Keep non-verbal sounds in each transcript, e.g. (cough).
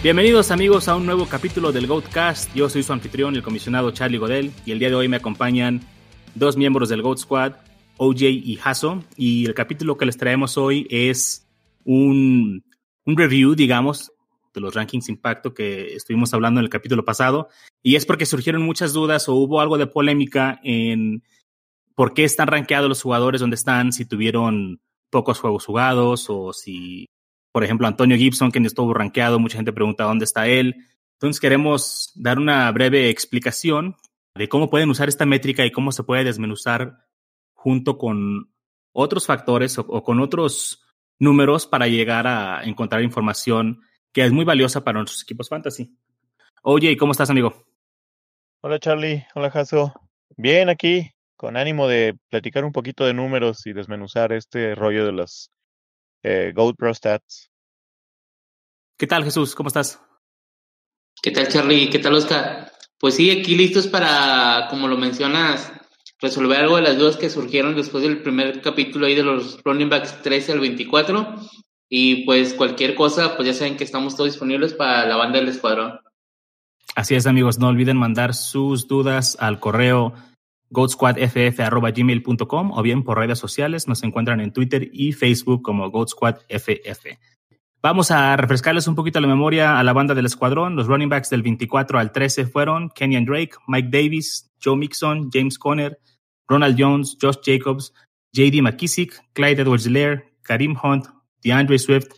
Bienvenidos amigos a un nuevo capítulo del Goatcast. Yo soy su anfitrión, el comisionado Charlie Godel, y el día de hoy me acompañan dos miembros del Goat Squad, OJ y Hasso. Y el capítulo que les traemos hoy es un, un review, digamos, de los rankings impacto que estuvimos hablando en el capítulo pasado. Y es porque surgieron muchas dudas o hubo algo de polémica en por qué están rankeados los jugadores donde están, si tuvieron pocos juegos jugados o si por ejemplo, Antonio Gibson, que estuvo rankeado, mucha gente pregunta dónde está él. Entonces queremos dar una breve explicación de cómo pueden usar esta métrica y cómo se puede desmenuzar junto con otros factores o, o con otros números para llegar a encontrar información que es muy valiosa para nuestros equipos fantasy. Oye, ¿cómo estás, amigo? Hola, Charlie. Hola, Jaso. Bien, aquí, con ánimo de platicar un poquito de números y desmenuzar este rollo de los eh, Gold Pro Stats. ¿Qué tal, Jesús? ¿Cómo estás? ¿Qué tal, Charlie? ¿Qué tal, Oscar? Pues sí, aquí listos para, como lo mencionas, resolver algo de las dudas que surgieron después del primer capítulo ahí de los running backs 13 al 24. Y pues cualquier cosa, pues ya saben que estamos todos disponibles para la banda del escuadrón. Así es, amigos. No olviden mandar sus dudas al correo goatsquadff.gmail.com o bien por redes sociales. Nos encuentran en Twitter y Facebook como GoatSquadFF. Vamos a refrescarles un poquito la memoria a la banda del escuadrón. Los running backs del 24 al 13 fueron Kenyan Drake, Mike Davis, Joe Mixon, James Conner, Ronald Jones, Josh Jacobs, JD McKissick, Clyde Edwards-Helaire, Karim Hunt, DeAndre Swift,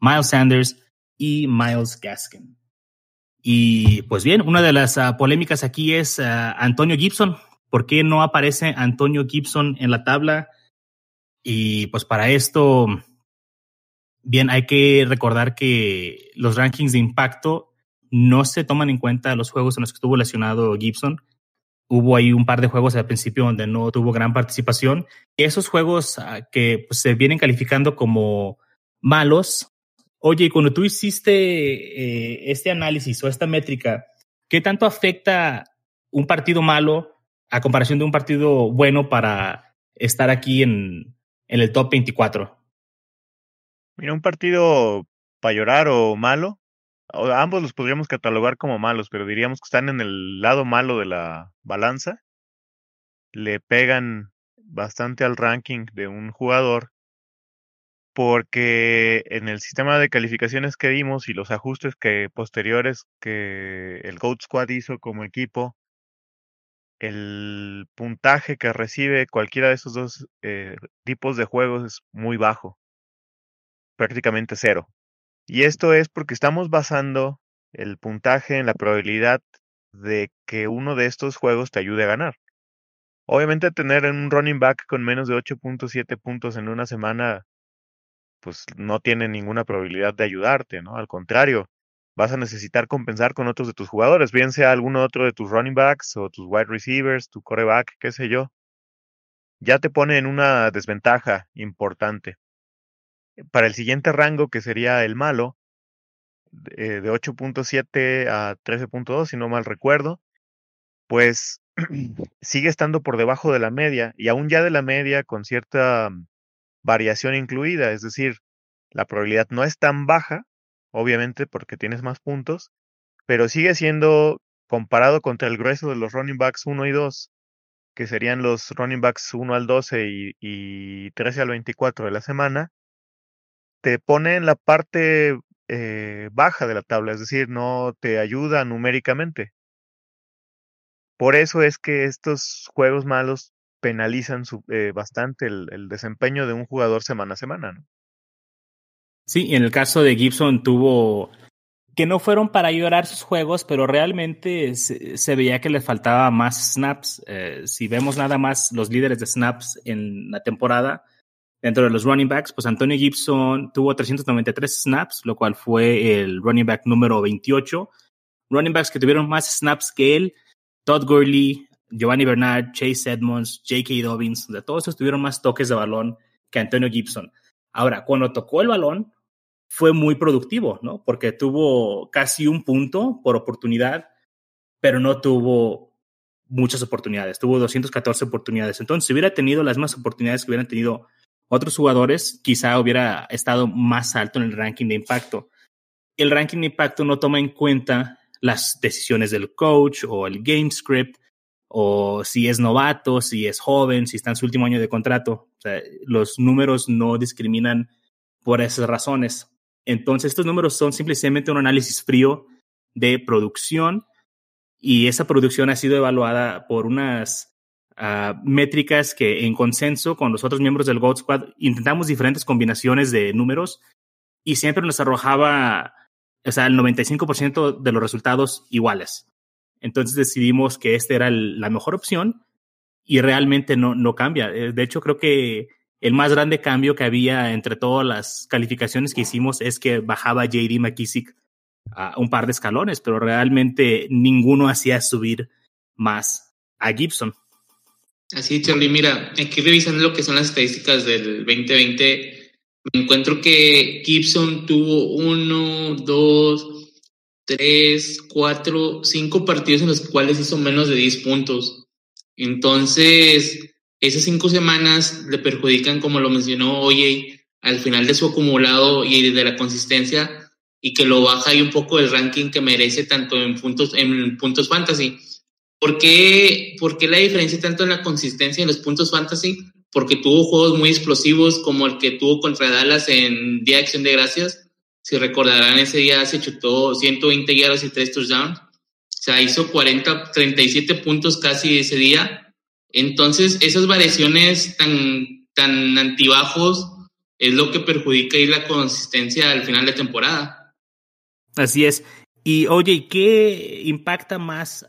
Miles Sanders y Miles Gaskin. Y pues bien, una de las uh, polémicas aquí es uh, Antonio Gibson, ¿Por qué no aparece Antonio Gibson en la tabla? Y pues para esto, bien, hay que recordar que los rankings de impacto no se toman en cuenta los juegos en los que estuvo lesionado Gibson. Hubo ahí un par de juegos al principio donde no tuvo gran participación. Esos juegos ah, que pues, se vienen calificando como malos. Oye, cuando tú hiciste eh, este análisis o esta métrica, ¿qué tanto afecta un partido malo a comparación de un partido bueno para estar aquí en, en el top 24? Mira, un partido para llorar o malo, ambos los podríamos catalogar como malos, pero diríamos que están en el lado malo de la balanza. Le pegan bastante al ranking de un jugador porque en el sistema de calificaciones que dimos y los ajustes que posteriores que el Goat Squad hizo como equipo, el puntaje que recibe cualquiera de esos dos eh, tipos de juegos es muy bajo, prácticamente cero. Y esto es porque estamos basando el puntaje en la probabilidad de que uno de estos juegos te ayude a ganar. Obviamente tener un running back con menos de 8.7 puntos en una semana, pues no tiene ninguna probabilidad de ayudarte, ¿no? Al contrario, vas a necesitar compensar con otros de tus jugadores, bien sea alguno otro de tus running backs o tus wide receivers, tu coreback, qué sé yo. Ya te pone en una desventaja importante. Para el siguiente rango, que sería el malo, de 8.7 a 13.2, si no mal recuerdo, pues (clears throat) sigue estando por debajo de la media y aún ya de la media con cierta variación incluida, es decir, la probabilidad no es tan baja, obviamente porque tienes más puntos, pero sigue siendo comparado contra el grueso de los running backs 1 y 2, que serían los running backs 1 al 12 y, y 13 al 24 de la semana, te pone en la parte eh, baja de la tabla, es decir, no te ayuda numéricamente. Por eso es que estos juegos malos penalizan su, eh, bastante el, desempeño de un jugador semana a semana. Sí, en el caso de Gibson tuvo que no fueron para llorar sus juegos, pero realmente se, veía que le faltaba más snaps. Eh, si vemos nada más los líderes de snaps en la temporada, dentro de los running backs, pues Antonio Gibson tuvo 393 snaps, lo cual fue el running back número 28. Running backs que tuvieron más snaps que él, Todd Gurley, Giovanni Bernard, Chase Edmonds, J.K. Dobbins, de todos esos tuvieron más toques de balón que Antonio Gibson. Ahora, cuando tocó el balón, fue muy productivo, ¿no? Porque tuvo casi un punto por oportunidad, pero no tuvo muchas oportunidades, tuvo 214 oportunidades. Entonces, si hubiera tenido las mismas oportunidades que hubieran tenido otros jugadores, quizá hubiera estado más alto en el ranking de impacto. el ranking de impacto no toma en cuenta las decisiones del coach o el game script o si es novato, si es joven, si está en su último año de contrato. Los números no discriminan por esas razones. Entonces, estos números son simplemente un análisis frío de producción y esa producción ha sido evaluada por unas uh, métricas que en consenso con los otros miembros del Gold Squad intentamos diferentes combinaciones de números y siempre nos arrojaba, o sea, el 95% de los resultados iguales. Entonces decidimos que esta era el, la mejor opción y realmente no, no cambia. Eh, de hecho, creo que el más grande cambio que había entre todas las calificaciones que hicimos es que bajaba JD McKissick a un par de escalones, pero realmente ninguno hacía subir más a Gibson. Así, Charlie, mira, aquí revisando lo que son las estadísticas del 2020, me encuentro que Gibson tuvo uno, dos, tres, cuatro, cinco partidos en los cuales hizo menos de 10 puntos. Entonces, esas cinco semanas le perjudican, como lo mencionó Oye, al final de su acumulado y de la consistencia, y que lo baja ahí un poco el ranking que merece tanto en puntos, en puntos fantasy. ¿Por qué, ¿Por qué la diferencia tanto en la consistencia en los puntos fantasy? Porque tuvo juegos muy explosivos como el que tuvo contra Dallas en Día de Acción de Gracias. Si recordarán, ese día se chutó 120 yardas y 3 touchdowns. O sea, hizo 40, 37 puntos casi ese día. Entonces, esas variaciones tan, tan antibajos es lo que perjudica ahí la consistencia al final de temporada. Así es. Y oye, ¿qué impacta más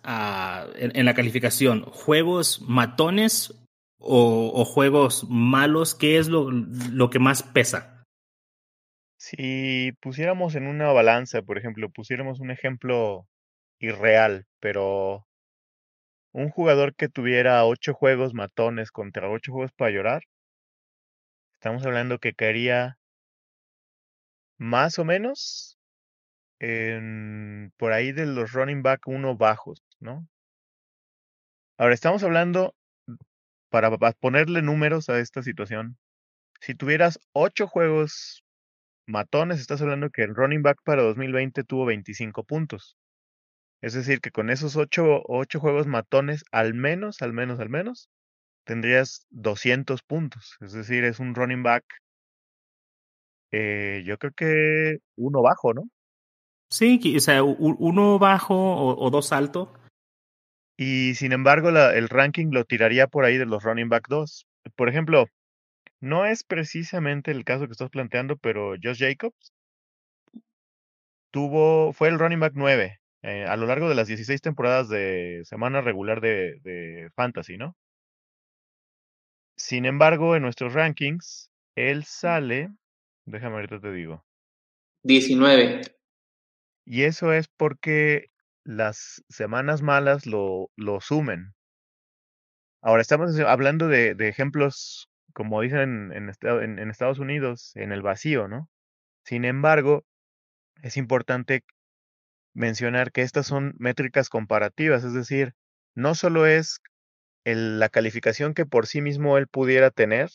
en, la calificación? ¿Juegos matones o, o, juegos malos? ¿Qué es lo, lo que más pesa? Si pusiéramos en una balanza, por ejemplo, pusiéramos un ejemplo irreal, pero un jugador que tuviera ocho juegos matones contra ocho juegos para llorar, estamos hablando que caería más o menos por ahí de los running back uno bajos, ¿no? Ahora estamos hablando, para ponerle números a esta situación, si tuvieras ocho juegos matones, estás hablando que el running back para 2020 tuvo 25 puntos. Es decir, que con esos ocho, ocho juegos matones, al menos, al menos, al menos, tendrías 200 puntos. Es decir, es un running back, eh, yo creo que uno bajo, ¿no? Sí, o sea, uno bajo o, o dos alto. Y sin embargo, la, el ranking lo tiraría por ahí de los running back 2. Por ejemplo, no es precisamente el caso que estás planteando, pero Josh Jacobs tuvo, fue el running back 9 eh, a lo largo de las 16 temporadas de semana regular de, de Fantasy, ¿no? Sin embargo, en nuestros rankings, él sale, déjame ahorita te digo. 19. Y eso es porque las semanas malas lo, lo sumen. Ahora estamos hablando de, de ejemplos, como dicen en, en, Estados Unidos, en el vacío, ¿no? Sin embargo, es importante mencionar que estas son métricas comparativas, es decir, no solo es la calificación que por sí mismo él pudiera tener,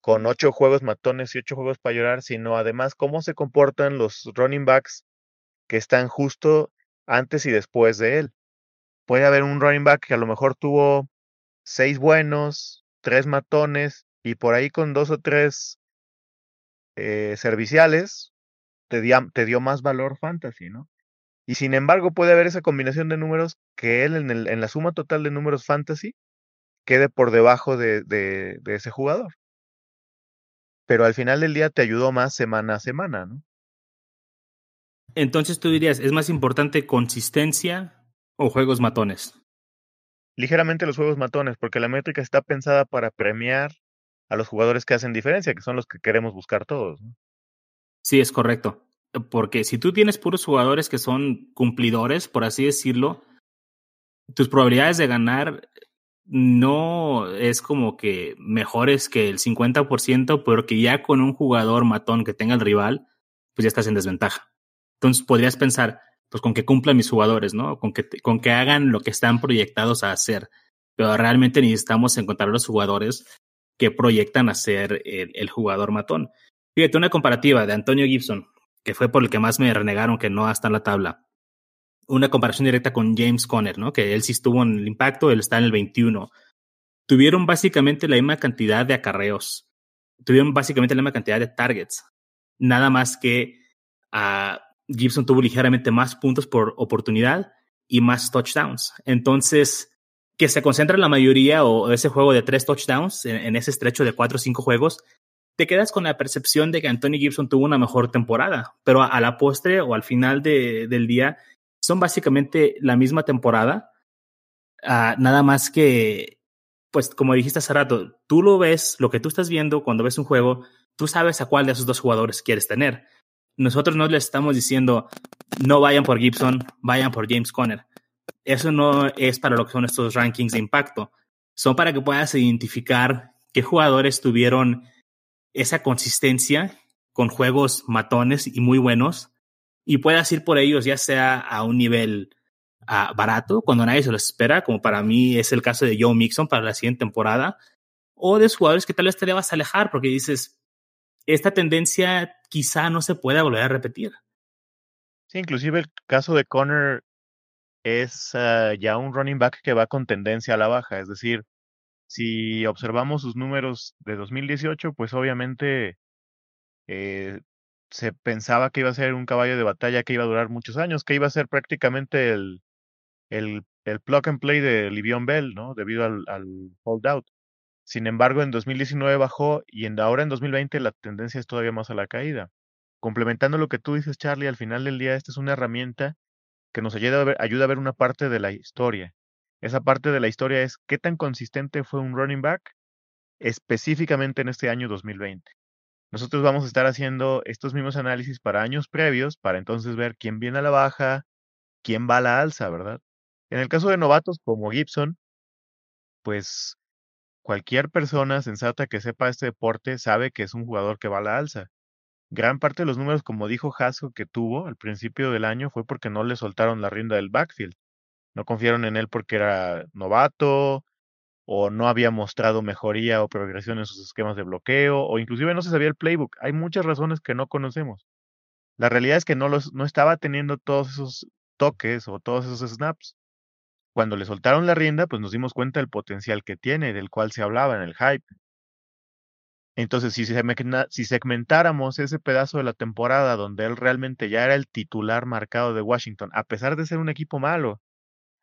con ocho juegos matones y ocho juegos para llorar, sino además cómo se comportan los running backs que están justo antes y después de él. Puede haber un running back que a lo mejor tuvo seis buenos, tres matones y por ahí con dos o tres eh, serviciales te, di te dio más valor fantasy, ¿no? Y sin embargo puede haber esa combinación de números que él en la suma total de números fantasy quede por debajo de, de, de ese jugador. Pero al final del día te ayudó más semana a semana, ¿no? Entonces tú dirías, ¿es más importante consistencia o juegos matones? Ligeramente los juegos matones, porque la métrica está pensada para premiar a los jugadores que hacen diferencia, que son los que queremos buscar todos. ¿no? Sí, es correcto. Porque si tú tienes puros jugadores que son cumplidores, por así decirlo, tus probabilidades de ganar no es como que mejores que el 50%, porque ya con un jugador matón que tenga el rival, pues ya estás en desventaja. Entonces podrías pensar, pues con que cumplan mis jugadores, ¿no? Con que, con que hagan lo que están proyectados a hacer. Pero realmente necesitamos encontrar los jugadores que proyectan a ser el, jugador matón. Fíjate, una comparativa de Antonio Gibson, que fue por el que más me renegaron que no está en la tabla. Una comparación directa con James Conner, ¿no? Que él sí estuvo en el impacto, él está en el 21. Tuvieron básicamente la misma cantidad de acarreos. Tuvieron básicamente la misma cantidad de targets. Nada más que uh, Gibson tuvo ligeramente más puntos por oportunidad y más touchdowns. Entonces, que se concentra la mayoría o ese juego de tres touchdowns en, ese estrecho de cuatro o cinco juegos, te quedas con la percepción de que Anthony Gibson tuvo una mejor temporada, pero a, la postre o al final de, del día son básicamente la misma temporada, uh, nada más que, pues como dijiste hace rato, tú lo ves, lo que tú estás viendo cuando ves un juego, tú sabes a cuál de esos dos jugadores quieres tener. Nosotros no le estamos diciendo, no vayan por Gibson, vayan por James Conner. Eso no es para lo que son estos rankings de impacto. Son para que puedas identificar qué jugadores tuvieron esa consistencia con juegos matones y muy buenos y puedas ir por ellos ya sea a un nivel uh, barato cuando nadie se lo espera, como para mí es el caso de Joe Mixon para la siguiente temporada, o de jugadores que tal vez te debas alejar porque dices, esta tendencia quizá no se pueda volver a repetir. Sí, inclusive el caso de Connor es uh, ya un running back que va con tendencia a la baja, es decir, si observamos sus números de 2018, pues obviamente eh, se pensaba que iba a ser un caballo de batalla que iba a durar muchos años, que iba a ser prácticamente el, el, el plug and play de Livion Bell, ¿no? Debido al, al holdout. Sin embargo, en 2019 bajó y en, ahora en 2020 la tendencia es todavía más a la caída. Complementando lo que tú dices, Charlie, al final del día esta es una herramienta que nos ayuda a ver, ayuda a ver una parte de la historia. Esa parte de la historia es qué tan consistente fue un running back específicamente en este año 2020. Nosotros vamos a estar haciendo estos mismos análisis para años previos, para entonces ver quién viene a la baja, quién va a la alza, ¿verdad? En el caso de novatos como Gibson, pues cualquier persona sensata que sepa este deporte sabe que es un jugador que va a la alza. Gran parte de los números, como dijo Hasso, que tuvo al principio del año fue porque no le soltaron la rienda del backfield. No confiaron en él porque era novato, o no había mostrado mejoría o progresión en sus esquemas de bloqueo, o inclusive no se sabía el playbook. Hay muchas razones que no conocemos. La realidad es que no, los, no estaba teniendo todos esos toques o todos esos snaps. Cuando le soltaron la rienda, pues nos dimos cuenta del potencial que tiene, del cual se hablaba en el hype. Entonces, si, segmentáramos ese pedazo de la temporada donde él realmente ya era el titular marcado de Washington, a pesar de ser un equipo malo,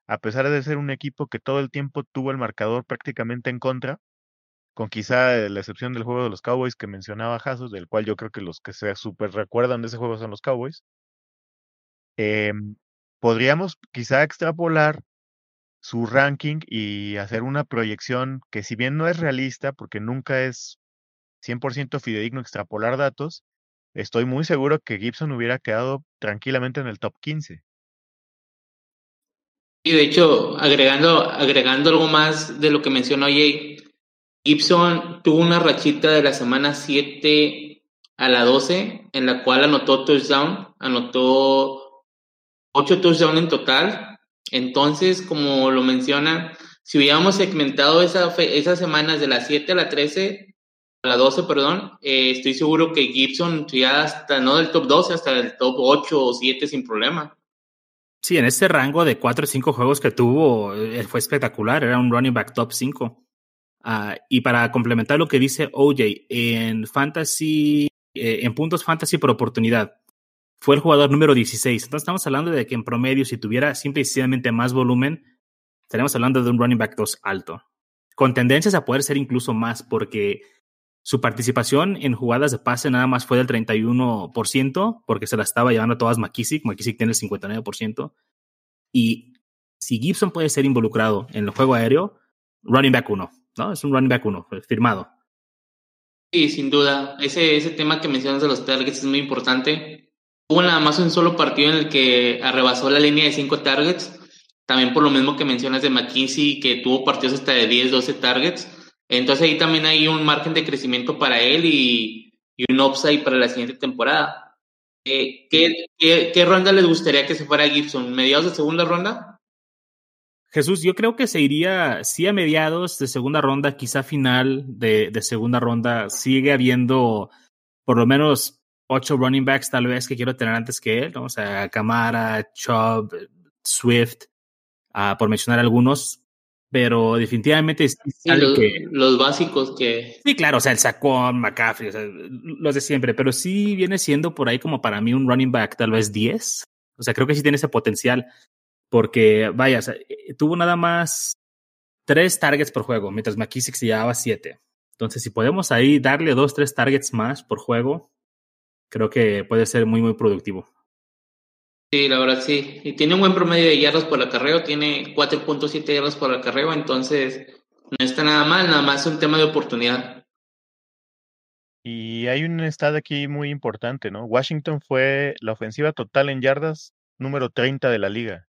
a pesar de ser un equipo que todo el tiempo tuvo el marcador prácticamente en contra, con quizá la excepción del juego de los Cowboys que mencionaba Jasos, del cual yo creo que los que se super recuerdan de ese juego son los Cowboys, eh, podríamos quizá extrapolar su ranking y hacer una proyección que si bien no es realista, porque nunca es 100% fidedigno extrapolar datos, estoy muy seguro que Gibson hubiera quedado tranquilamente en el top 15. Y de hecho, agregando, agregando algo más de lo que mencionó Jay, Gibson tuvo una rachita de la semana 7 a la 12, en la cual anotó touchdown, anotó 8 touchdowns en total. Entonces, como lo menciona, si hubiéramos segmentado esa esas semanas de la 7 a la 13, a la 12, perdón, eh, estoy seguro que Gibson ya hasta, no del top 12, hasta el top 8 o 7 sin problema. Sí, en ese rango de cuatro o cinco juegos que tuvo, eh, fue espectacular, era un running back top 5. Uh, y para complementar lo que dice OJ, en fantasy, eh, en puntos fantasy por oportunidad, fue el jugador número 16. Entonces estamos hablando de que en promedio, si tuviera simple y sencillamente más volumen, estaríamos hablando de un running back 2 alto. Con tendencias a poder ser incluso más, porque su participación en jugadas de pase nada más fue del 31%, porque se la estaba llevando todas McKissick. McKissick tiene el 59%. Y si Gibson puede ser involucrado en el juego aéreo, running back 1, ¿no? Es un running back 1, firmado. Sí, sin duda. Ese, ese tema que mencionas de los targets es muy importante. Hubo nada más un solo partido en el que arrebasó la línea de 5 targets. También por lo mismo que mencionas de McKinsey, que tuvo partidos hasta de 10, 12 targets entonces ahí también hay un margen de crecimiento para él y, un upside para la siguiente temporada. Eh, ¿qué, ronda les gustaría que se fuera Gibson? ¿Mediados de segunda ronda? Jesús, yo creo que se iría, sí a mediados de segunda ronda, quizá final de segunda ronda. Sigue habiendo por lo menos ocho running backs tal vez que quiero tener antes que él, ¿no? O sea, Camara, Chubb, Swift, uh, por mencionar algunos, pero definitivamente sí, los, que, los, básicos que... Sí, claro, o sea, el Sacón, McCaffrey, o sea, los de siempre, pero sí viene siendo por ahí como para mí un running back tal vez 10. O sea, creo que sí tiene ese potencial, porque vaya, o sea, eh, tuvo nada más tres targets por juego, mientras McKissick se llevaba siete. Entonces, si podemos ahí darle dos, tres targets más por juego, creo que puede ser muy, muy productivo. Sí, la verdad sí. Y tiene un buen promedio de yardas por acarreo, tiene 4.7 yardas por acarreo, entonces no está nada mal, nada más es un tema de oportunidad. Y hay un estado aquí muy importante, ¿no? Washington fue la ofensiva total en yardas número 30 de la liga.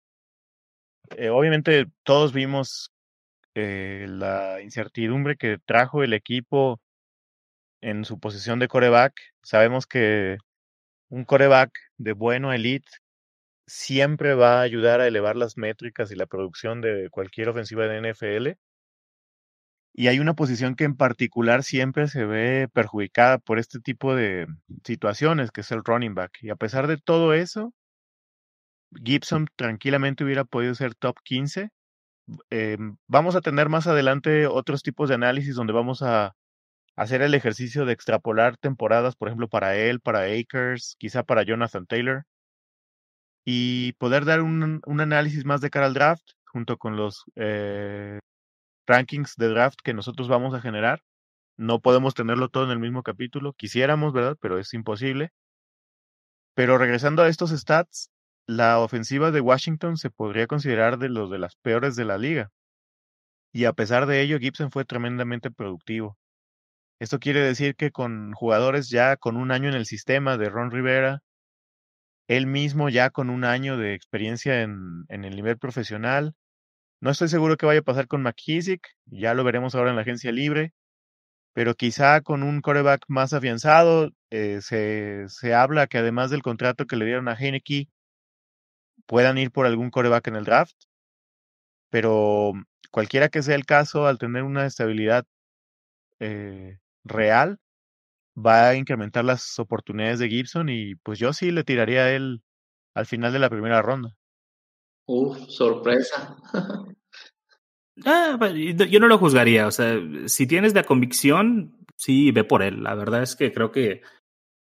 Eh, obviamente todos vimos eh, la incertidumbre que trajo el equipo en su posición de coreback. Sabemos que un coreback de bueno elite siempre va a ayudar a elevar las métricas y la producción de cualquier ofensiva de NFL. Y hay una posición que en particular siempre se ve perjudicada por este tipo de situaciones, que es el running back. Y a pesar de todo eso, Gibson tranquilamente hubiera podido ser top 15. Em, vamos a tener más adelante otros tipos de análisis donde vamos a hacer el ejercicio de extrapolar temporadas, por ejemplo, para él, para Akers, quizá para Jonathan Taylor y poder dar un, análisis más de cara al draft junto con los eh, rankings de draft que nosotros vamos a generar. No podemos tenerlo todo en el mismo capítulo. Quisiéramos, ¿verdad? Pero es imposible. Pero regresando a estos stats, la ofensiva de Washington se podría considerar de los de las peores de la liga. Y a pesar de ello, Gibson fue tremendamente productivo. Esto quiere decir que con jugadores ya con un año en el sistema de Ron Rivera, él mismo ya con un año de experiencia en, en el nivel profesional. No estoy seguro que vaya a pasar con McKissick, ya lo veremos ahora en la agencia libre, pero quizá con un coreback más afianzado, eh, se, se habla que además del contrato que le dieron a Heineke, puedan ir por algún coreback en el draft. Pero cualquiera que sea el caso, al tener una estabilidad eh, real, va a incrementar las oportunidades de Gibson y pues yo sí le tiraría a él al final de la primera ronda. Uf, sorpresa. (laughs) ah, pues, yo no lo juzgaría, o sea, si tienes la convicción, sí, ve por él. La verdad es que creo que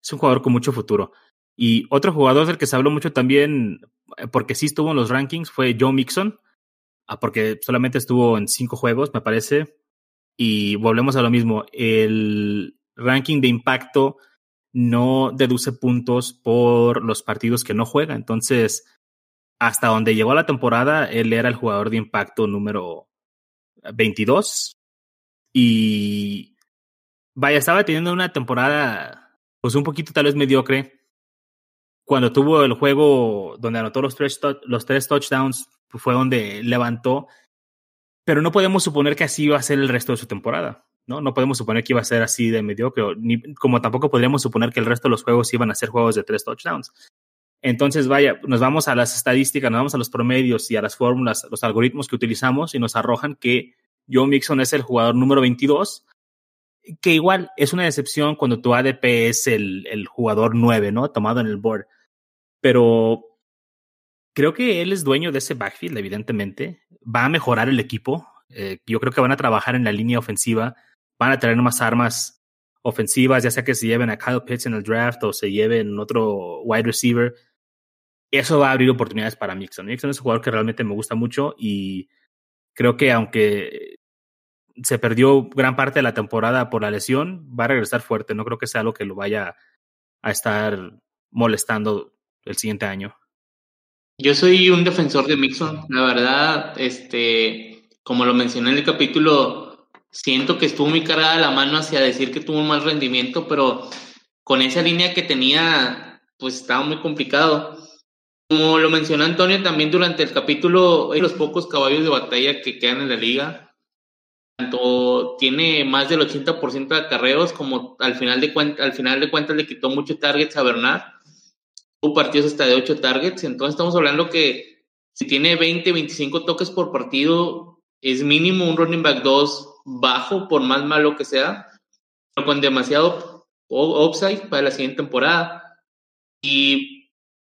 es un jugador con mucho futuro. Y otro jugador del que se habló mucho también, eh, porque sí estuvo en los rankings, fue Joe Mixon, ah, porque solamente estuvo en cinco juegos, me parece. Y volvemos a lo mismo, el, ranking de impacto no deduce puntos por los partidos que no juega. Entonces, hasta donde llegó la temporada, él era el jugador de impacto número 22. Y vaya, estaba teniendo una temporada, pues un poquito tal vez mediocre. Cuando tuvo el juego donde anotó los tres, los tres touchdowns, fue donde levantó. Pero no podemos suponer que así iba a ser el resto de su temporada. ¿no? No podemos suponer que iba a ser así de mediocre, ni, como tampoco podríamos suponer que el resto de los juegos iban a ser juegos de tres touchdowns. Entonces, vaya, nos vamos a las estadísticas, nos vamos a los promedios y a las fórmulas, los algoritmos que utilizamos y nos arrojan que Joe Mixon es el jugador número 22, que igual es una decepción cuando tu ADP es el, el jugador 9, ¿no? Tomado en el board. Pero creo que él es dueño de ese backfield, evidentemente. Va a mejorar el equipo. Eh, yo creo que van a trabajar en la línea ofensiva van a tener más armas ofensivas, ya sea que se lleven a Kyle Pitts en el draft o se lleven otro wide receiver. Eso va a abrir oportunidades para Mixon. Mixon es un jugador que realmente me gusta mucho y creo que aunque se perdió gran parte de la temporada por la lesión, va a regresar fuerte. No creo que sea algo que lo vaya a estar molestando el siguiente año. Yo soy un defensor de Mixon, la verdad, este, como lo mencioné en el capítulo, siento que estuvo muy cargada la mano hacia decir que tuvo un mal rendimiento, pero con esa línea que tenía, pues estaba muy complicado. Como lo mencionó Antonio también durante el capítulo, hay los pocos caballos de batalla que quedan en la liga. Tanto tiene más del 80% de acarreos, como al final de, al final de cuentas le quitó muchos targets a Bernard. Partidos hasta de 8 targets. Entonces estamos hablando que si tiene 20, 25 toques por partido, es mínimo un running back 2 bajo, por más malo que sea, pero con demasiado upside para la siguiente temporada. Y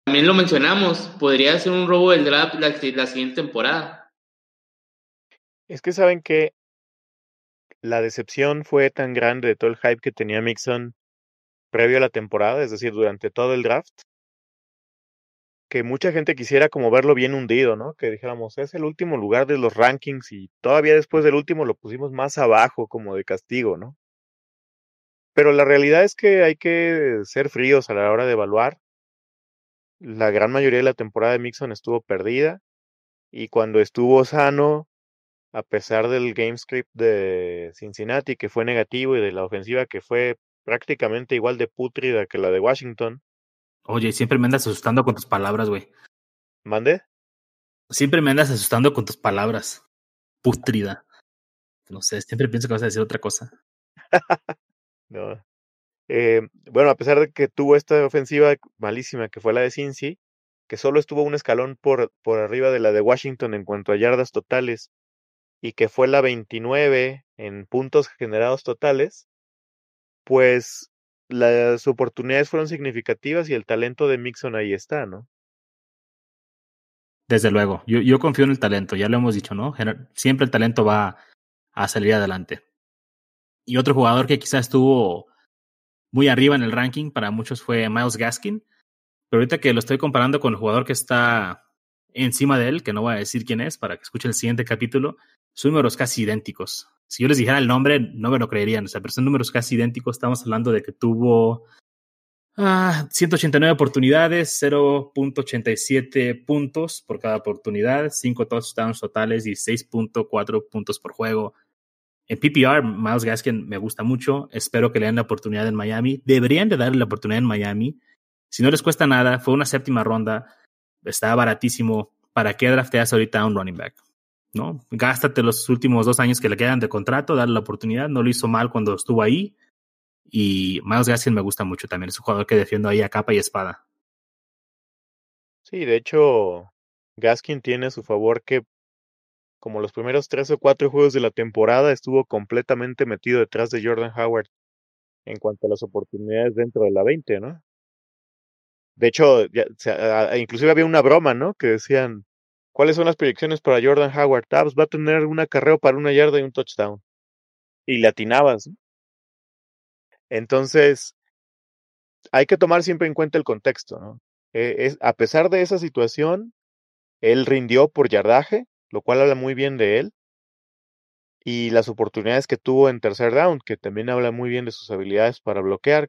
también lo mencionamos, podría ser un robo del draft la, la siguiente temporada. Es que saben que la decepción fue tan grande de todo el hype que tenía Mixon previo a la temporada, es decir, durante todo el draft, que mucha gente quisiera como verlo bien hundido, ¿no? Que dijéramos, es el último lugar de los rankings y todavía después del último lo pusimos más abajo como de castigo, ¿no? Pero la realidad es que hay que ser fríos a la hora de evaluar. La gran mayoría de la temporada de Mixon estuvo perdida y cuando estuvo sano, a pesar del game script de Cincinnati que fue negativo y de la ofensiva que fue prácticamente igual de pútrida que la de Washington, Oye, siempre me andas asustando con tus palabras, güey. ¿Mande? Siempre me andas asustando con tus palabras. Putrida. No sé, siempre pienso que vas a decir otra cosa. (laughs) no. Eh, bueno, a pesar de que tuvo esta ofensiva malísima que fue la de Cincy, que solo estuvo un escalón por, por arriba de la de Washington en cuanto a yardas totales, y que fue la 29 en puntos generados totales, pues las oportunidades fueron significativas y el talento de Mixon ahí está, ¿no? Desde luego, yo, confío en el talento, ya lo hemos dicho, ¿no? Siempre el talento va a salir adelante. Y otro jugador que quizás estuvo muy arriba en el ranking para muchos fue Miles Gaskin, pero ahorita que lo estoy comparando con el jugador que está encima de él, que no voy a decir quién es para que escuche el siguiente capítulo, son números casi idénticos. Si yo les dijera el nombre, no me lo creerían. O sea, pero son números casi idénticos. Estamos hablando de que tuvo ah, 189 oportunidades, 0.87 puntos por cada oportunidad, 5 touchdowns totales y 6.4 puntos por juego. En PPR, Miles Gaskin me gusta mucho. Espero que le den la oportunidad en Miami. Deberían de darle la oportunidad en Miami. Si no les cuesta nada, fue una séptima ronda. Está baratísimo. ¿Para qué drafteas ahorita a un running back? ¿No? Gástate los últimos dos años que le quedan de contrato, darle la oportunidad. No lo hizo mal cuando estuvo ahí. Y Miles Gaskin me gusta mucho también. Es un jugador que defiendo ahí a capa y espada. Sí, de hecho, Gaskin tiene a su favor que, como los primeros tres o cuatro juegos de la temporada, estuvo completamente metido detrás de Jordan Howard en cuanto a las oportunidades dentro de la 20, ¿no? De hecho, inclusive había una broma, ¿no? Que decían, ¿Cuáles son las proyecciones para Jordan Howard? Ah, pues va a tener un acarreo para una yarda y un touchdown. Y le atinabas. Entonces, hay que tomar siempre en cuenta el contexto, ¿no? E, a pesar de esa situación, él rindió por yardaje, lo cual habla muy bien de él. Y las oportunidades que tuvo en tercer down, que también habla muy bien de sus habilidades para bloquear,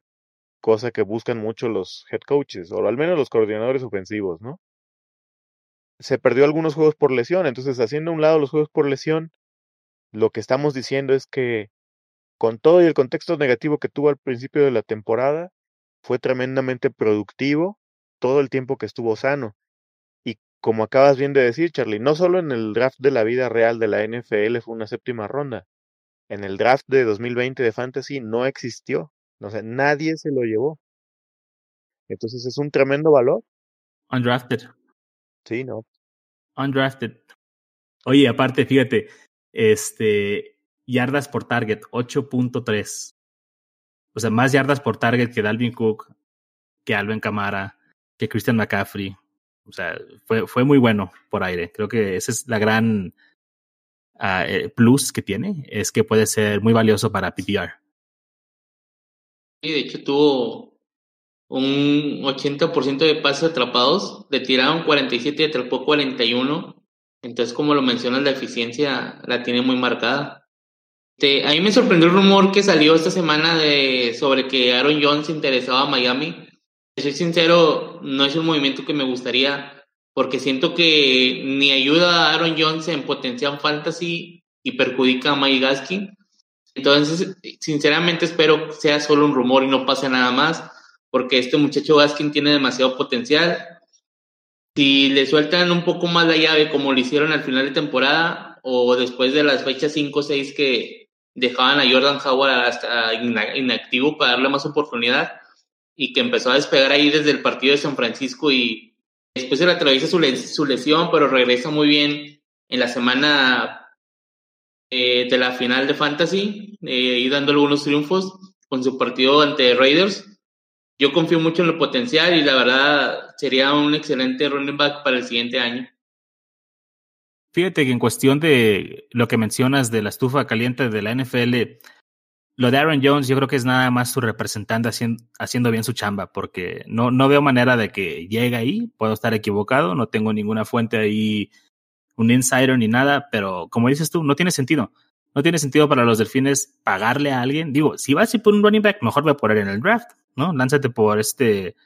cosa que buscan mucho los head coaches, o al menos los coordinadores ofensivos, ¿no? Se perdió algunos juegos por lesión. Entonces, haciendo un lado los juegos por lesión, lo que estamos diciendo es que con todo y el contexto negativo que tuvo al principio de la temporada, fue tremendamente productivo todo el tiempo que estuvo sano. Y como acabas bien de decir, Charlie, no solo en el draft de la vida real de la NFL fue una séptima ronda. En el draft de 2020 de Fantasy no existió. O sea, nadie se lo llevó. Entonces es un tremendo valor. Undrafted. Sí, no. Undrafted. Oye, aparte, fíjate, este, yardas por target, 8.3. O sea, más yardas por target que Dalvin Cook, que Alvin Camara, que Christian McCaffrey. O sea, fue, fue muy bueno por aire. Creo que esa es la gran uh, plus que tiene, es que puede ser muy valioso para PPR. Sí, de hecho tuvo un 80% de pases atrapados, le tiraron 47 y atrapó 41. Entonces, como lo mencionas, la eficiencia la tiene muy marcada. A mí me sorprendió el rumor que salió esta semana de, sobre que Aaron Jones interesaba a Miami. Soy sincero, no es un movimiento que me gustaría porque siento que ni ayuda a Aaron Jones en potencial fantasy y perjudica a Mike Gaskin. Entonces, sinceramente espero sea solo un rumor y no pase nada más porque este muchacho Gaskin tiene demasiado potencial. Si le sueltan un poco más la llave, como lo hicieron al final de temporada, o después de las fechas 5 o 6 que dejaban a Jordan Howard hasta inactivo para darle más oportunidad, y que empezó a despegar ahí desde el partido de San Francisco y después se le atraviesa su, lesión, pero regresa muy bien en la semana eh, de la final de Fantasy, eh, y dando algunos triunfos con su partido ante Raiders. Yo confío mucho en el potencial y la verdad sería un excelente running back para el siguiente año. Fíjate que en cuestión de lo que mencionas de la estufa caliente de la NFL, lo de Aaron Jones yo creo que es nada más su representante haciendo, haciendo bien su chamba, porque no, no veo manera de que llegue ahí, puedo estar equivocado, no tengo ninguna fuente ahí, un insider ni nada, pero como dices tú, no tiene sentido. No tiene sentido para los delfines pagarle a alguien. Digo, si vas a ir por un running back, mejor voy a poner en el draft, ¿no? Lánzate por este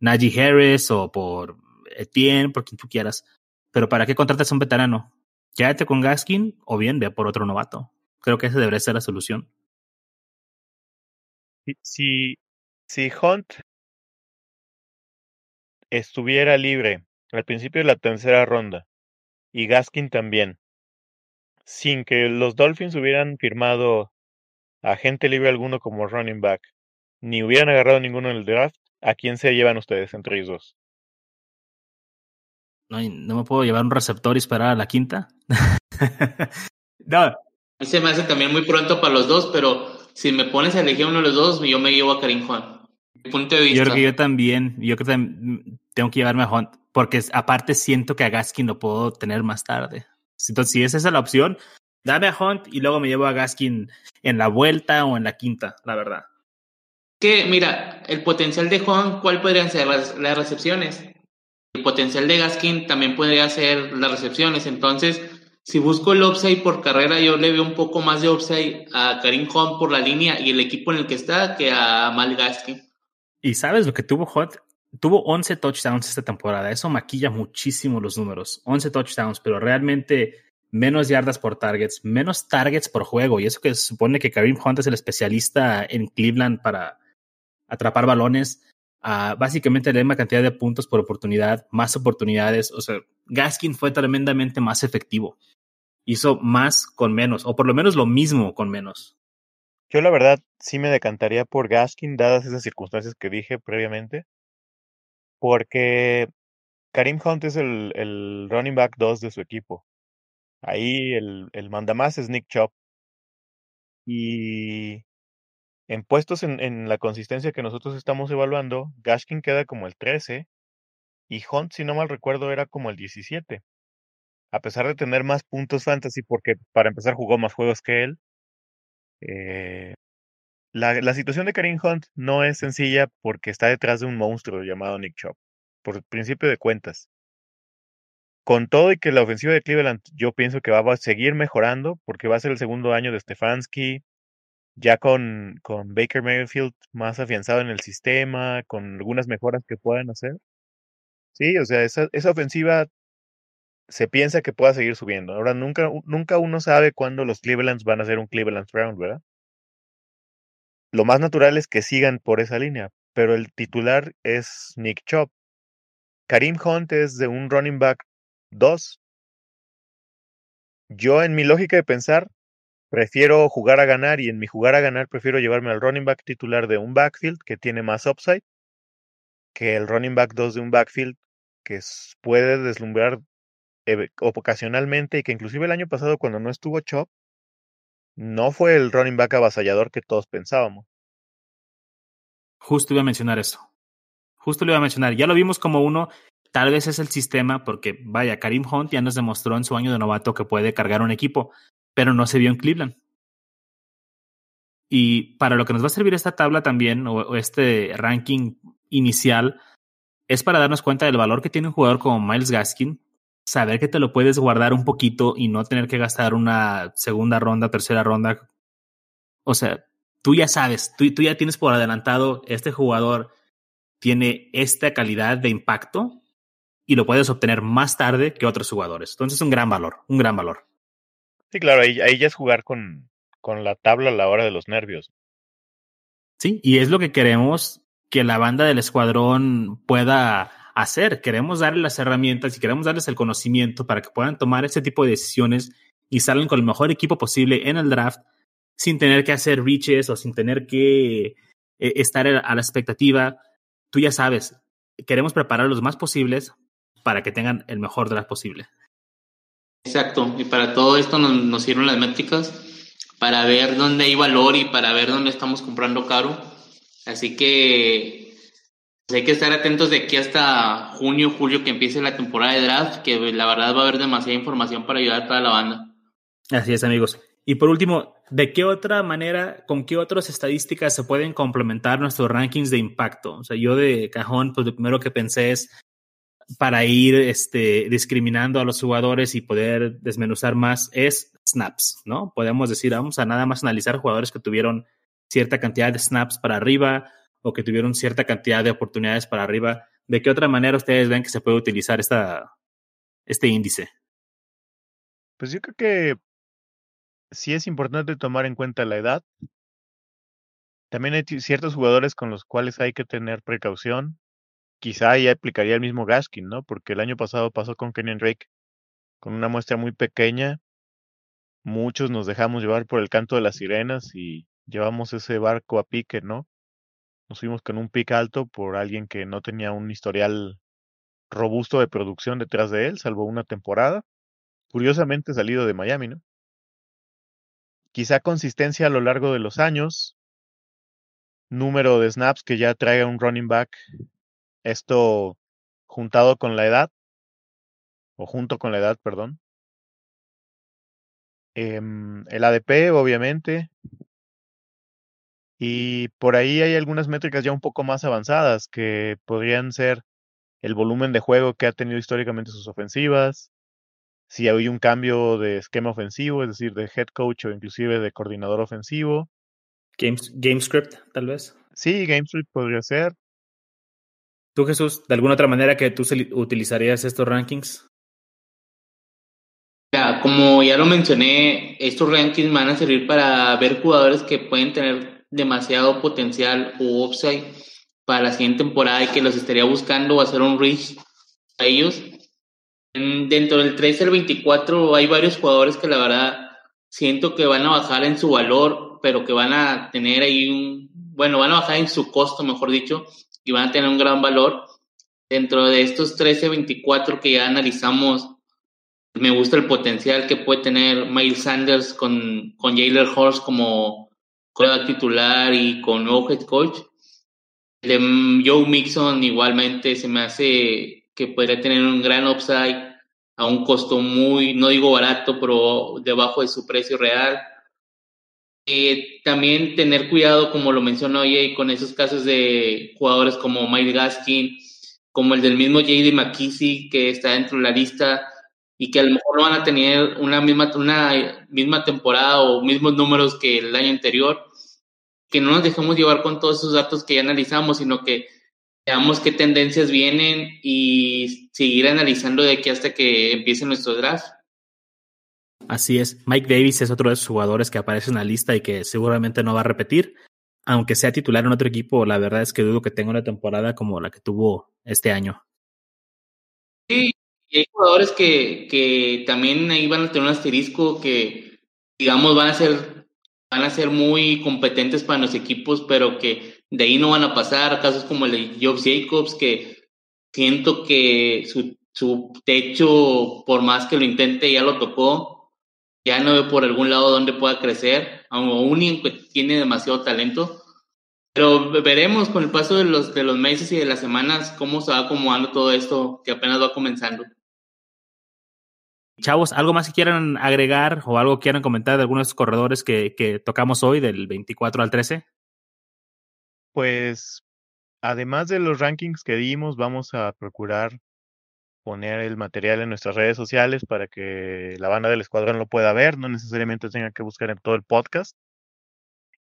Najee Harris o por Etienne, por quien tú quieras. Pero ¿para qué contratas a un veterano? Quédate con Gaskin o bien ve por otro novato. Creo que esa debería ser la solución. Si, si Hunt estuviera libre al principio de la tercera ronda y Gaskin también, sin que los Dolphins hubieran firmado a gente libre alguno como running back, ni hubieran agarrado ninguno en el draft, ¿a quién se llevan ustedes entre ellos dos? No, no me puedo llevar un receptor y esperar a la quinta. (laughs) no. Se me hace también muy pronto para los dos, pero si me pones a elegir uno de los dos, yo me llevo a Karim Juan. punto de vista. Yo creo que yo también, yo creo que tengo que llevarme a Hunt, porque aparte siento que a Gaskin lo puedo tener más tarde. Entonces, si esa es la opción, dame a Hunt y luego me llevo a Gaskin en la vuelta o en la quinta, la verdad. Que, mira, el potencial de Hunt, ¿cuál podrían ser las, las recepciones? El potencial de Gaskin también podría ser las recepciones. Entonces, si busco el upside por carrera, yo le veo un poco más de upside a Karim Hunt por la línea y el equipo en el que está que a Mal Gaskin. Y sabes lo que tuvo Hunt? Tuvo 11 touchdowns esta temporada. Eso maquilla muchísimo los números. 11 touchdowns, pero realmente menos yardas por targets, menos targets por juego. Y eso que se supone que Karim Hunt es el especialista en Cleveland para atrapar balones. Uh, básicamente la misma cantidad de puntos por oportunidad, más oportunidades. O sea, Gaskin fue tremendamente más efectivo hizo más con menos, o por lo menos lo mismo con menos. Yo la verdad sí me decantaría por Gaskin, dadas esas circunstancias que dije previamente, porque Karim Hunt es el, running back 2 de su equipo. Ahí el, el mandamás es Nick Chop. Y en puestos en, en, la consistencia que nosotros estamos evaluando, Gaskin queda como el 13 y Hunt, si no mal recuerdo, era como el 17 a pesar de tener más puntos fantasy, porque para empezar jugó más juegos que él, eh, la, situación de Karim Hunt no es sencilla porque está detrás de un monstruo llamado Nick Chubb, por principio de cuentas. Con todo y que la ofensiva de Cleveland yo pienso que va a seguir mejorando porque va a ser el segundo año de Stefanski, ya con, con Baker Mayfield más afianzado en el sistema, con algunas mejoras que puedan hacer. Sí, o sea, esa, esa ofensiva se piensa que pueda seguir subiendo. Ahora, nunca, nunca uno sabe cuándo los Clevelands van a ser un Cleveland Round, ¿verdad? Lo más natural es que sigan por esa línea, pero el titular es Nick Chop. Karim Hunt es de un running back 2. Yo, en mi lógica de pensar, prefiero jugar a ganar y en mi jugar a ganar prefiero llevarme al running back titular de un backfield que tiene más upside que el running back 2 de un backfield que puede deslumbrar ocasionalmente y que inclusive el año pasado cuando no estuvo Chop, no fue el running back avasallador que todos pensábamos. Justo iba a mencionar eso. Justo lo iba a mencionar. Ya lo vimos como uno, tal vez es el sistema, porque vaya, Karim Hunt ya nos demostró en su año de novato que puede cargar un equipo, pero no se vio en Cleveland. Y para lo que nos va a servir esta tabla también, o este ranking inicial, es para darnos cuenta del valor que tiene un jugador como Miles Gaskin, saber que te lo puedes guardar un poquito y no tener que gastar una segunda ronda, tercera ronda. O sea, tú ya sabes, tú, tú ya tienes por adelantado, este jugador tiene esta calidad de impacto y lo puedes obtener más tarde que otros jugadores. Entonces es un gran valor, un gran valor. Sí, claro, ahí, ahí ya es jugar con, con la tabla a la hora de los nervios. Sí, y es lo que queremos que la banda del escuadrón pueda hacer. Queremos darles las herramientas y queremos darles el conocimiento para que puedan tomar ese tipo de decisiones y salgan con el mejor equipo posible en el draft sin tener que hacer reaches o sin tener que eh, estar a la expectativa. Tú ya sabes, queremos preparar los más posibles para que tengan el mejor draft posible. Exacto, y para todo esto nos, nos sirven las métricas. para ver dónde hay valor y para ver dónde estamos comprando caro. Así que hay que estar atentos de aquí hasta junio, julio que empiece la temporada de draft, que la verdad va a haber demasiada información para ayudar a toda la banda. Así es, amigos. Y por último, ¿de qué otra manera, con qué otras estadísticas se pueden complementar nuestros rankings de impacto? O sea, yo de cajón, pues lo primero que pensé es para ir este, discriminando a los jugadores y poder desmenuzar más es snaps, ¿no? Podemos decir, vamos a nada más analizar jugadores que tuvieron cierta cantidad de snaps para arriba o que tuvieron cierta cantidad de oportunidades para arriba. ¿De qué otra manera ustedes ven que se puede utilizar este índice? Pues yo creo que sí es importante tomar en cuenta la edad. También hay ciertos jugadores con los cuales hay que tener precaución. Quizá ahí aplicaría el mismo Gaskin, ¿no? Porque el año pasado pasó con Kenyon Drake con una muestra muy pequeña. Muchos nos dejamos llevar por el canto de las sirenas y llevamos ese barco a pique, ¿no? Nos fuimos con un pique alto por alguien que no tenía un historial robusto de producción detrás de él, salvo una temporada. Curiosamente salido de Miami, ¿no? Quizá consistencia a lo largo de los años, número de snaps que ya traiga un running back, esto juntado con la edad, o junto con la edad, perdón. Em, el ADP, obviamente. Y por ahí hay algunas métricas ya un poco más avanzadas que podrían ser el volumen de juego que ha tenido históricamente sus ofensivas, si hay un cambio de esquema ofensivo, es decir, de head coach o inclusive de coordinador ofensivo. Game, script, tal vez. Sí, GameScript podría ser. ¿Tú, Jesús, de alguna otra manera que tú utilizarías estos rankings? Ya, como ya lo mencioné, estos rankings van a servir para ver jugadores que pueden tener demasiado potencial o upside para la siguiente temporada y que los estaría buscando hacer un reach a ellos dentro del 13 al 24 hay varios jugadores que la verdad siento que van a bajar en su valor, pero que van a tener ahí un, bueno, van a bajar en su costo, mejor dicho, y van a tener un gran valor. Dentro de estos 13, 24 que ya analizamos, me gusta el potencial que puede tener Miles Sanders con, con Jalen Horst como coreback titular y con nuevo coach. De Joe Mixon igualmente se me hace que podría tener un gran upside a un costo muy, no digo barato, pero debajo de su precio real. Eh, también tener cuidado, como lo mencionó Jay, con esos casos de jugadores como Mike Gaskin, como el del mismo JD McKissick, que está dentro de la lista y que a lo mejor no van a tener una misma, una misma temporada o mismos números que el año anterior. Que no nos dejemos llevar con todos esos datos que ya analizamos, sino que veamos qué tendencias vienen y seguir analizando de aquí hasta que empiece nuestro draft. Así es. Mike Davis es otro de esos jugadores que aparece en la lista y que seguramente no va a repetir. Aunque sea titular en otro equipo, la verdad es que dudo que tenga una temporada como la que tuvo este año. Sí, y hay jugadores que, que también ahí van a tener un asterisco que, digamos, van a ser, van a ser muy competentes para los equipos, pero que de ahí no van a pasar casos como el de Jobs Jacobs, que siento que su, su techo, por más que lo intente, ya lo tocó. Ya no veo por algún lado donde pueda crecer, aún tiene demasiado talento. Pero veremos con el paso de los, de los meses y de las semanas cómo se va acomodando todo esto que apenas va comenzando. Chavos, ¿algo más que quieran agregar o algo que quieran comentar de algunos corredores que, que tocamos hoy, del 24 al 13? Pues, además de los rankings que dimos, vamos a procurar poner el material en nuestras redes sociales para que la banda del escuadrón lo pueda ver, no necesariamente tengan que buscar en todo el podcast.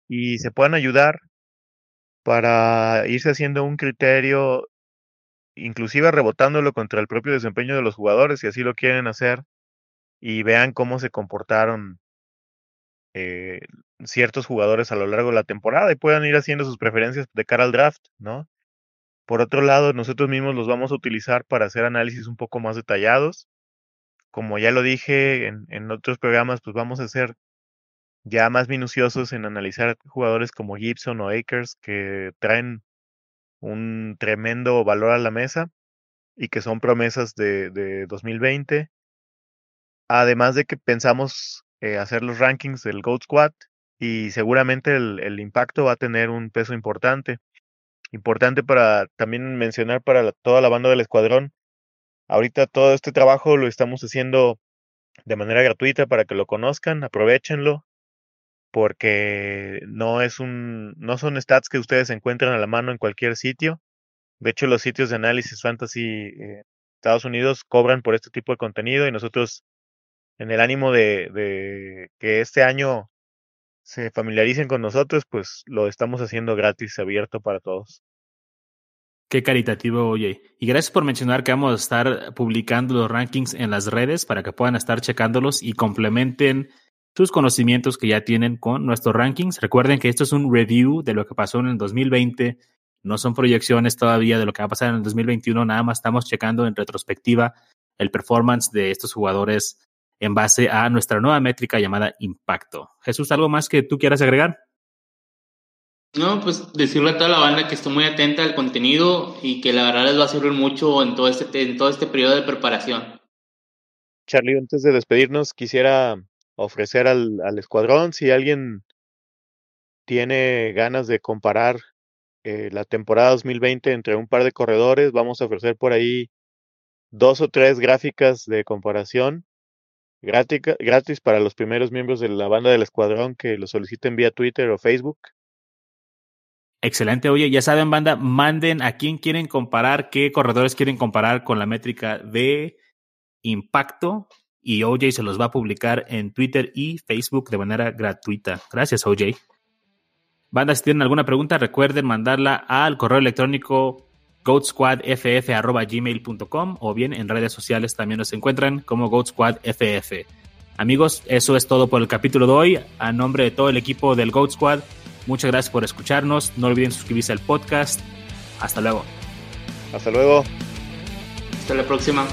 Y se puedan ayudar para irse haciendo un criterio, inclusive rebotándolo contra el propio desempeño de los jugadores, si así lo quieren hacer, y vean cómo se comportaron eh, ciertos jugadores a lo largo de la temporada y puedan ir haciendo sus preferencias de cara al draft, ¿no? Por otro lado, nosotros mismos los vamos a utilizar para hacer análisis un poco más detallados. Como ya lo dije en, en otros programas, pues vamos a ser ya más minuciosos en analizar jugadores como Gibson o Akers que traen un tremendo valor a la mesa y que son promesas de, de 2020. Además de que pensamos eh, hacer los rankings del Goat Squad y seguramente el, impacto va a tener un peso importante. Importante para también mencionar para toda la banda del escuadrón. Ahorita todo este trabajo lo estamos haciendo de manera gratuita para que lo conozcan, aprovechenlo, porque no es un, no son stats que ustedes encuentran a la mano en cualquier sitio. De hecho, los sitios de análisis fantasy eh, Estados Unidos cobran por este tipo de contenido y nosotros, en el ánimo de, que este año se familiaricen con nosotros, pues lo estamos haciendo gratis, abierto para todos. Qué caritativo, oye. Y gracias por mencionar que vamos a estar publicando los rankings en las redes para que puedan estar checándolos y complementen sus conocimientos que ya tienen con nuestros rankings. Recuerden que esto es un review de lo que pasó en el 2020. No son proyecciones todavía de lo que va a pasar en el 2021. Nada más estamos checando en retrospectiva el performance de estos jugadores en base a nuestra nueva métrica llamada impacto. Jesús, ¿algo más que tú quieras agregar? No, pues decirle a toda la banda que esté muy atenta al contenido y que la verdad les va a servir mucho en todo este, en todo este periodo de preparación. Charlie, antes de despedirnos, quisiera ofrecer al, al escuadrón, si alguien tiene ganas de comparar eh, la temporada 2020 entre un par de corredores, vamos a ofrecer por ahí dos o tres gráficas de comparación gratis para los primeros miembros de la banda del escuadrón que lo soliciten vía Twitter o Facebook. Excelente. Oye, ya saben, banda, manden a quién quieren comparar, qué corredores quieren comparar con la métrica de impacto y OJ se los va a publicar en Twitter y Facebook de manera gratuita. Gracias, OJ. Banda, si tienen alguna pregunta, recuerden mandarla al correo electrónico goatsquadff.gmail.com o bien en redes sociales también nos encuentran como GoatSquadFF. Amigos, eso es todo por el capítulo de hoy. A nombre de todo el equipo del Goat Squad, muchas gracias por escucharnos. No olviden suscribirse al podcast. Hasta luego. Hasta luego. Hasta la próxima.